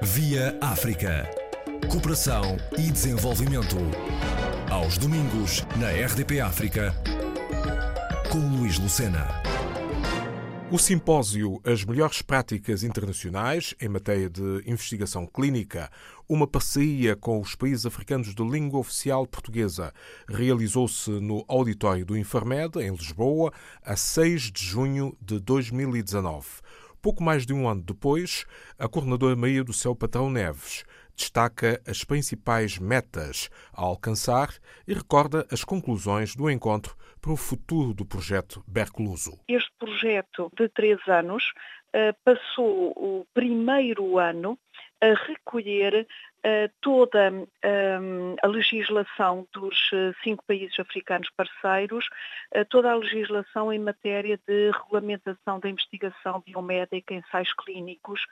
Via África. Cooperação e desenvolvimento. Aos domingos, na RDP África, com Luís Lucena. O simpósio As Melhores Práticas Internacionais em Matéria de Investigação Clínica, uma parceria com os países africanos de língua oficial portuguesa, realizou-se no auditório do Infarmed, em Lisboa, a 6 de junho de 2019. Pouco mais de um ano depois, a coordenadora Maria do Céu Patrão Neves destaca as principais metas a alcançar e recorda as conclusões do encontro para o futuro do projeto Bercluso. Este projeto de três anos eh, passou o primeiro ano a recolher toda um, a legislação dos uh, cinco países africanos parceiros, uh, toda a legislação em matéria de regulamentação da investigação biomédica, ensaios clínicos,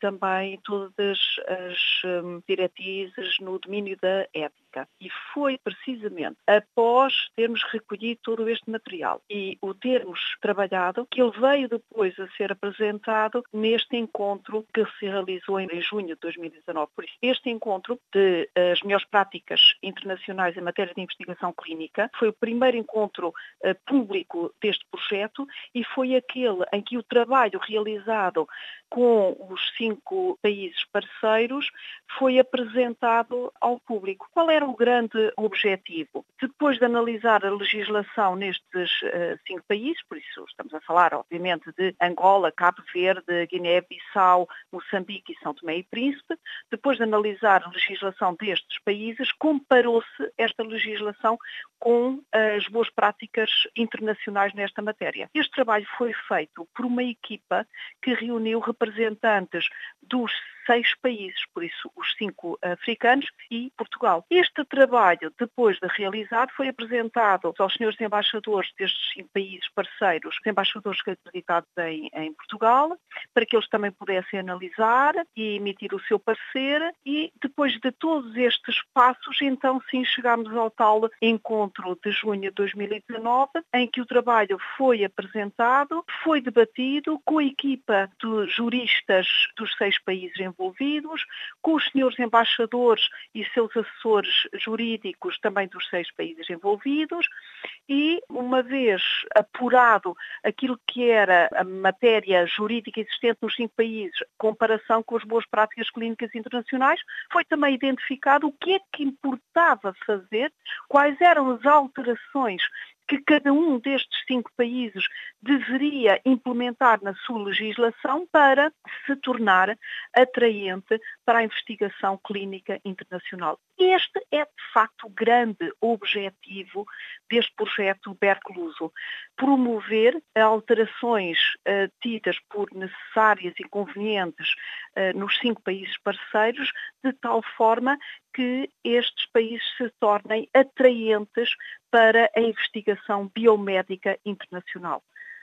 também todas as um, diretrizes no domínio da ética. E foi precisamente após termos recolhido todo este material e o termos trabalhado que ele veio depois a ser apresentado neste encontro que se realizou em junho de 2019. Por isso, este encontro de uh, as melhores práticas internacionais em matéria de investigação clínica. Foi o primeiro encontro uh, público deste projeto e foi aquele em que o trabalho realizado com os cinco países parceiros foi apresentado ao público. Qual era o grande objetivo? Depois de analisar a legislação nestes uh, cinco países, por isso estamos a falar, obviamente, de Angola, Cabo Verde, Guiné-Bissau, Moçambique e São Tomé e Príncipe, depois de analisar a legislação destes países, comparou-se esta legislação com as boas práticas internacionais nesta matéria. Este trabalho foi feito por uma equipa que reuniu representantes dos seis países, por isso os cinco africanos e Portugal. Este trabalho, depois de realizado, foi apresentado aos senhores embaixadores destes países parceiros, os embaixadores acreditados em, em Portugal, para que eles também pudessem analisar e emitir o seu parecer e depois de todos estes passos, então sim chegámos ao tal encontro de junho de 2019, em que o trabalho foi apresentado, foi debatido com a equipa de juristas dos seis países envolvidos, com os senhores embaixadores e seus assessores jurídicos também dos seis países envolvidos e, uma vez apurado aquilo que era a matéria jurídica existente nos cinco países, comparação com as boas práticas clínicas internacionais, foi também identificado o que é que importava fazer, quais eram as alterações que cada um destes cinco países deveria implementar na sua legislação para se tornar atraente para a investigação clínica internacional. Este é, de facto, o grande objetivo deste projeto Bercluso, promover alterações uh, tidas por necessárias e convenientes uh, nos cinco países parceiros, de tal forma que estes países se tornem atraentes para a investigação biomédica internacional,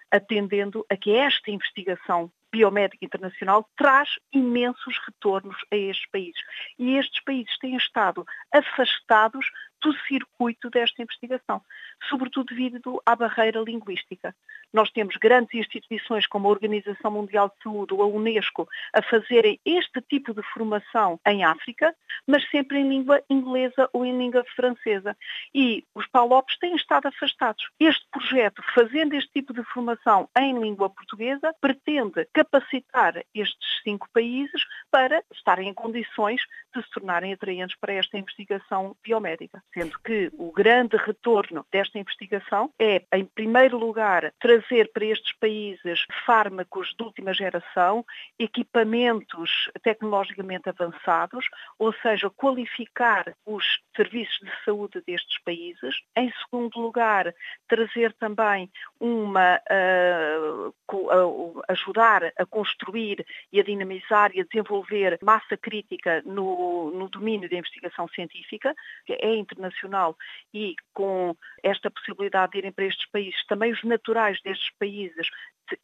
atendendo a que esta investigação biomédica internacional traz imensos retornos a estes países. E estes países têm estado afastados do circuito desta investigação, sobretudo devido à barreira linguística. Nós temos grandes instituições como a Organização Mundial de Saúde ou a Unesco a fazerem este tipo de formação em África, mas sempre em língua inglesa ou em língua francesa. E os PALOPs têm estado afastados. Este projeto, fazendo este tipo de formação em língua portuguesa, pretende capacitar estes cinco países para estarem em condições de se tornarem atraentes para esta investigação biomédica sendo que o grande retorno desta investigação é, em primeiro lugar, trazer para estes países fármacos de última geração, equipamentos tecnologicamente avançados, ou seja, qualificar os serviços de saúde destes países. Em segundo lugar, trazer também uma uh, ajudar a construir e a dinamizar e a desenvolver massa crítica no, no domínio da investigação científica, que é internacional e com esta possibilidade de irem para estes países também os naturais destes países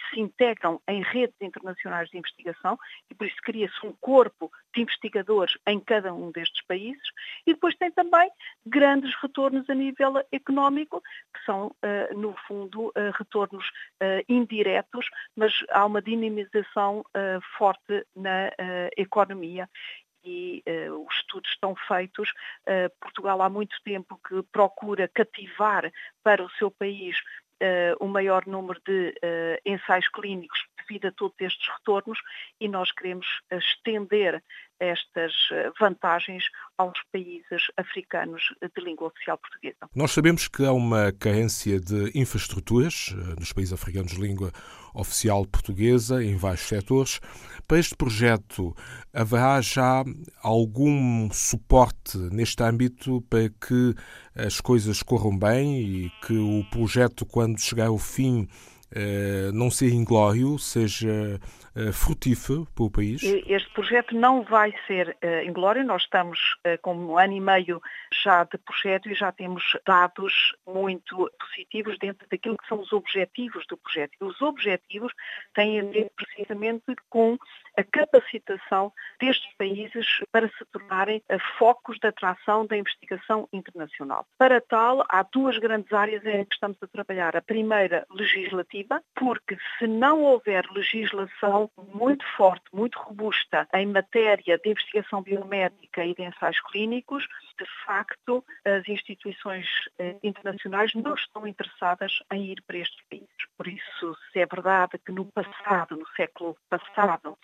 se integram em redes internacionais de investigação e por isso cria-se um corpo de investigadores em cada um destes países e depois tem também grandes retornos a nível económico, que são, eh, no fundo, eh, retornos eh, indiretos, mas há uma dinamização forte na economia e os estudos estão feitos. Portugal há muito tempo que procura cativar para o seu país uh, o maior número de uh, ensaios clínicos devido a todos estes retornos e nós queremos estender estas eh, vantagens aos países africanos de língua oficial portuguesa. Nós sabemos que há uma carência de infraestruturas nos países africanos de língua oficial portuguesa em vários setores. Para este projeto, haverá já algum suporte neste âmbito para que as coisas corram bem e que o projeto, quando chegar ao fim, eh, não seja inglório, seja eh, frutífero para o país? Este projeto não vai ser uh, inglório. Nós estamos com um ano e meio já de projeto e já temos dados muito positivos dentro daquilo que são os objetivos do projeto. E os objetivos têm a ver precisamente com a capacitação destes países para se tornarem focos de atração da investigação internacional. Para tal, há duas grandes áreas em que estamos a trabalhar. A primeira, legislativa, porque se não houver legislação muito forte, muito robusta em matéria de investigação biomédica e de ensaios clínicos, de facto, as instituições eh, internacionais não estão interessadas em ir para estes países. Por isso, se é verdade que no passado, no século passado,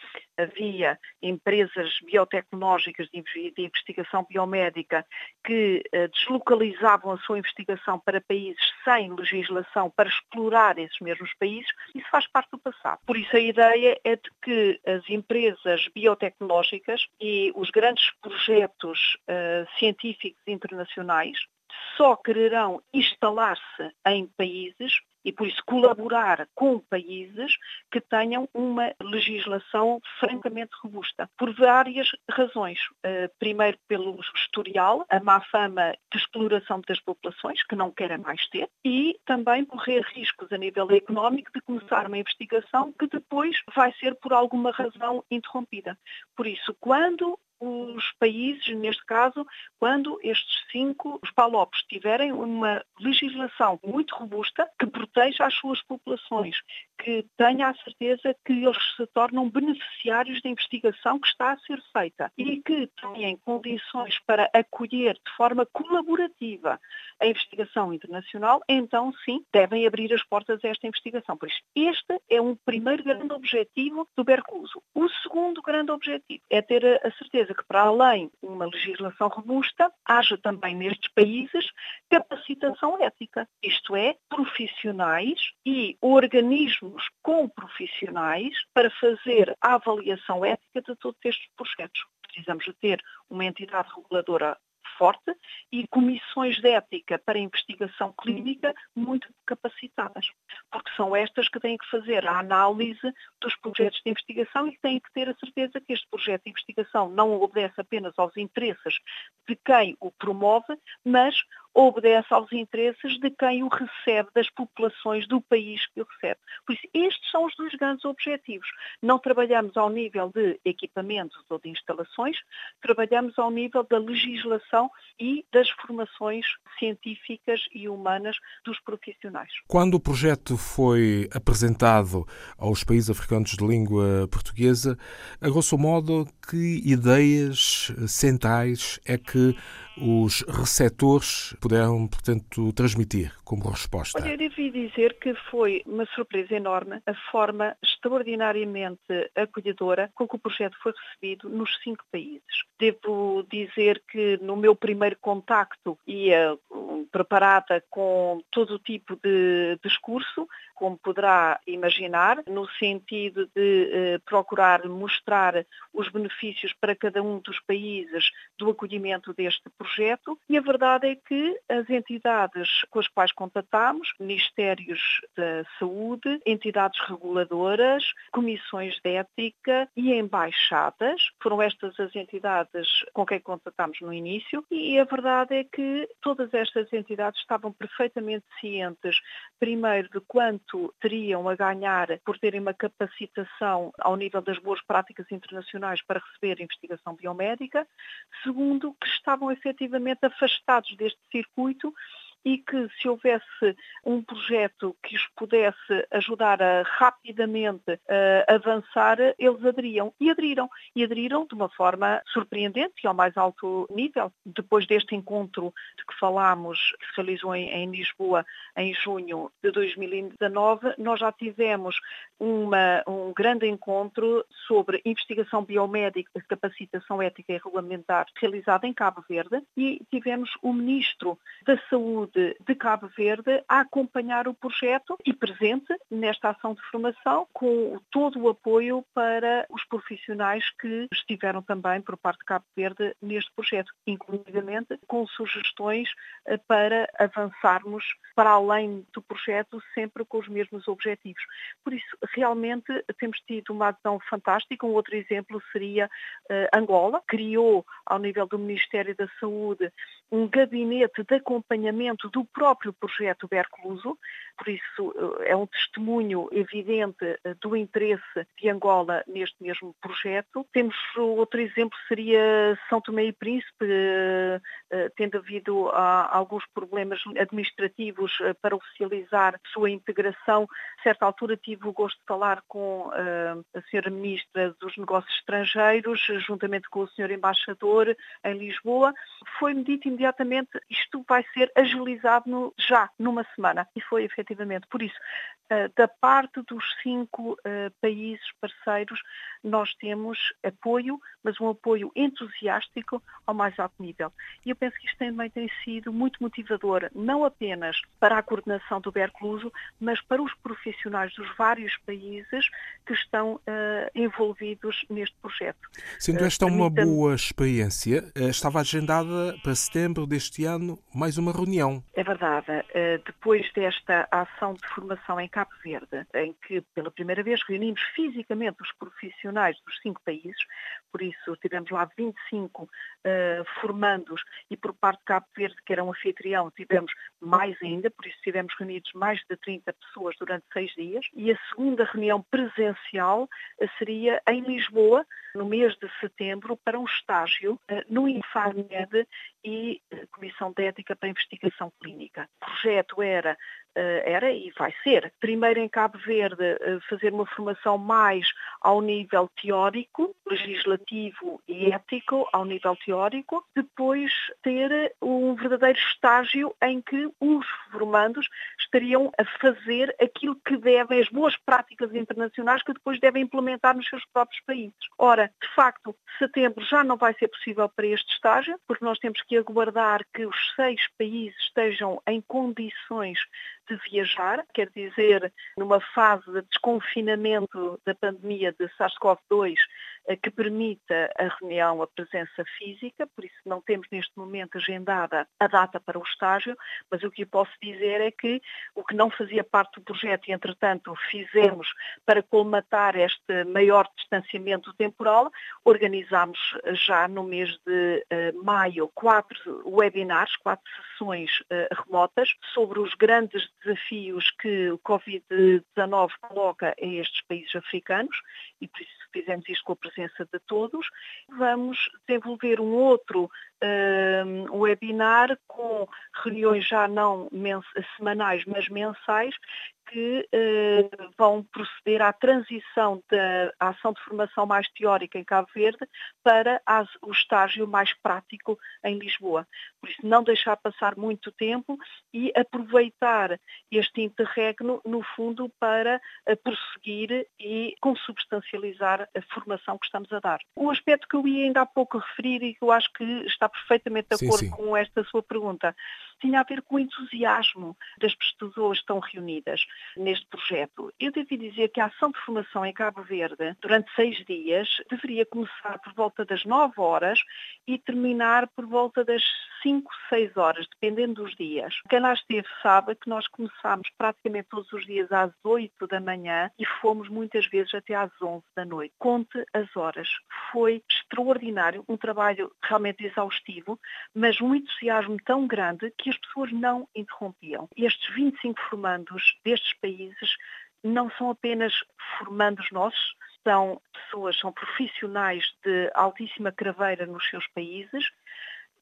havia empresas biotecnológicas de investigação biomédica que eh, deslocalizavam a sua investigação para países sem legislação para explorar esses mesmos países, isso faz parte do passado. Por isso a ideia é de que as empresas biotecnológicas e os grandes projetos uh, científicos internacionais só quererão instalar-se em países e, por isso, colaborar com países que tenham uma legislação francamente robusta, por várias razões. Uh, primeiro, pelo historial, a má fama de exploração das populações, que não querem mais ter, e também correr riscos a nível económico de começar uma investigação que depois vai ser, por alguma razão, interrompida. Por isso, quando os países, neste caso, quando estes cinco, os PALOPs, tiverem uma legislação muito robusta que proteja as suas populações, que tenha a certeza que eles se tornam beneficiários da investigação que está a ser feita e que tenham condições para acolher de forma colaborativa a investigação internacional, então sim, devem abrir as portas a esta investigação. Por isso, este é um primeiro grande objetivo do Bercluso. O segundo grande objetivo é ter a certeza que, para além de uma legislação robusta, haja também nestes países capacitação ética, isto é, profissionais e organismos com profissionais para fazer a avaliação ética de todos estes projetos. Precisamos de ter uma entidade reguladora forte e comissões de ética para investigação clínica muito capacitadas, porque são estas que têm que fazer a análise dos projetos de investigação e têm que ter a certeza que este projeto de investigação não obedece apenas aos interesses de quem o promove, mas obedece aos interesses de quem o recebe, das populações do país que o recebe. Por isso, estes são os dois grandes objetivos. Não trabalhamos ao nível de equipamentos ou de instalações, trabalhamos ao nível da legislação e das formações científicas e humanas dos profissionais. Quando o projeto foi apresentado aos países africanos de língua portuguesa, a grosso modo, que ideias centrais é que os receptores puderam, portanto, transmitir como resposta? Olha, eu devo dizer que foi uma surpresa enorme a forma extraordinariamente acolhedora com que o projeto foi recebido nos cinco países. Devo dizer que no meu primeiro contacto ia hum, preparada com todo o tipo de discurso, como poderá imaginar, no sentido de eh, procurar mostrar os benefícios para cada um dos países do acolhimento deste projeto. E a verdade é que as entidades com as quais contatámos, Ministérios da Saúde, entidades reguladoras, comissões de ética e embaixadas, foram estas as entidades com quem contatámos no início e a verdade é que todas estas entidades estavam perfeitamente cientes, primeiro, de quanto teriam a ganhar por terem uma capacitação ao nível das boas práticas internacionais para receber investigação biomédica, segundo, que estavam efetivamente afastados deste circuito e que se houvesse um projeto que os pudesse ajudar a rapidamente a avançar, eles aderiam. E aderiram. E aderiram de uma forma surpreendente e ao mais alto nível. Depois deste encontro de que falámos, que se realizou em, em Lisboa em junho de 2019, nós já tivemos uma, um grande encontro sobre investigação biomédica, capacitação ética e regulamentar realizado em Cabo Verde e tivemos o Ministro da Saúde de Cabo Verde a acompanhar o projeto e presente nesta ação de formação com todo o apoio para os profissionais que estiveram também por parte de Cabo Verde neste projeto, inclusivamente com sugestões eh, para avançarmos para além do projeto sempre com os mesmos objetivos. Por isso, realmente temos tido uma adesão fantástica. Um outro exemplo seria uh, Angola, criou ao nível do Ministério da Saúde um gabinete de acompanhamento do próprio projeto Bercluso, por isso eh, é um testemunho evidente eh, do interesse de Angola neste mesmo projeto. Temos outro exemplo, seria São Tomé e Príncipe, eh, tendo havido ah, alguns problemas administrativos para oficializar sua integração. A certa altura tive o gosto de falar com a Sra. Ministra dos Negócios Estrangeiros, juntamente com o Sr. Embaixador em Lisboa. Foi-me dito imediatamente isto vai ser agilizado no, já, numa semana. E foi efetivamente. Por isso, uh, da parte dos cinco uh, países parceiros, nós temos apoio, mas um apoio entusiástico ao mais alto nível. E eu penso que isto também tem sido muito motivador, não apenas para a coordenação do Bercluso, mas para os profissionais dos vários países que estão uh, envolvidos neste projeto. Sendo esta uma boa experiência, estava agendada para setembro deste ano mais uma reunião. É verdade. Depois desta ação de formação em Cabo Verde, em que pela primeira vez reunimos fisicamente os profissionais dos cinco países, por isso tivemos lá 25 uh, eh, formandos e por parte de Cabo Verde, que era um anfitrião, tivemos mais ainda, por isso tivemos reunidos mais de 30 pessoas durante seis dias. E a segunda reunião presencial uh, seria em Lisboa, no mês de setembro, para um estágio no Infarmed e Comissão de Ética para Investigação Clínica. O projeto era era e vai ser, primeiro em Cabo Verde, fazer uma formação mais ao nível teórico, legislativo e ético, ao nível teórico, depois ter um verdadeiro estágio em que os formandos estariam a fazer aquilo que devem, as boas práticas internacionais que depois devem implementar nos seus próprios países. Ora, de facto, setembro já não vai ser possível para este estágio, porque nós temos que aguardar que os seis países estejam em condições de viajar, quer dizer, numa fase de desconfinamento da pandemia de SARS-CoV-2 eh, que permita a reunião, a presença física, por isso não temos neste momento agendada a data para o estágio, mas o que eu posso dizer é que o que não fazia parte do projeto e, entretanto, fizemos para colmatar este maior distanciamento temporal, organizámos já no mês de uh, maio quatro webinars, quatro sessões uh, remotas sobre os grandes desafios que o Covid-19 coloca a estes países africanos e por isso fizemos isto com a presença de todos. Vamos desenvolver um outro um, webinar com reuniões já não semanais, mas mensais, que uh, vão proceder à transição da ação de formação mais teórica em Cabo Verde para as, o estágio mais prático em Lisboa. Por isso, não deixar passar muito tempo e aproveitar este interregno, no fundo, para uh, prosseguir e consubstancializar a formação que estamos a dar. Um aspecto que eu ia ainda há pouco referir e que eu acho que está perfeitamente de acordo sim, sim. com esta sua pergunta tinha a ver com o entusiasmo das pessoas estão reunidas neste projeto. Eu devo dizer que a ação de formação em Cabo Verde, durante seis dias, deveria começar por volta das nove horas e terminar por volta das cinco, seis horas, dependendo dos dias. Quem lá esteve sabe que nós começámos praticamente todos os dias às oito da manhã e fomos muitas vezes até às onze da noite. Conte as horas. Foi extraordinário, um trabalho realmente exaustivo, mas um entusiasmo tão grande que as pessoas não interrompiam. Estes 25 formandos destes países não são apenas formandos nossos, são pessoas, são profissionais de altíssima craveira nos seus países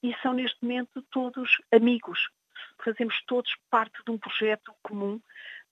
e são neste momento todos amigos. Fazemos todos parte de um projeto comum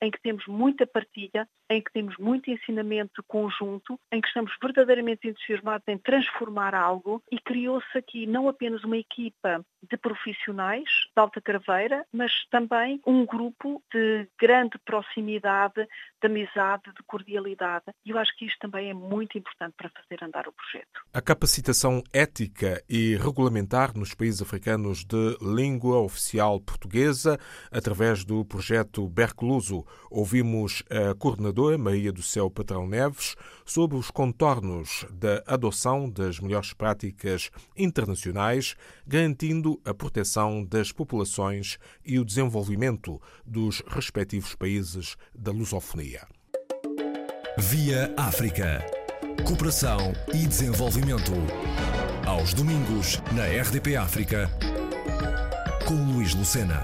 em que temos muita partilha, em que temos muito ensinamento conjunto, em que estamos verdadeiramente entusiasmados em transformar algo e criou-se aqui não apenas uma equipa de profissionais de alta craveira, mas também um grupo de grande proximidade, de amizade, de cordialidade. E eu acho que isto também é muito importante para fazer andar o projeto. A capacitação ética e regulamentar nos países africanos de língua oficial portuguesa, através do projeto Bercluso, ouvimos a coordenadora Maria do Céu Patrão Neves sobre os contornos da adoção das melhores práticas internacionais, garantindo a proteção das populações e o desenvolvimento dos respectivos países da lusofonia. Via África. Cooperação e desenvolvimento. Aos domingos, na RDP África, com Luís Lucena.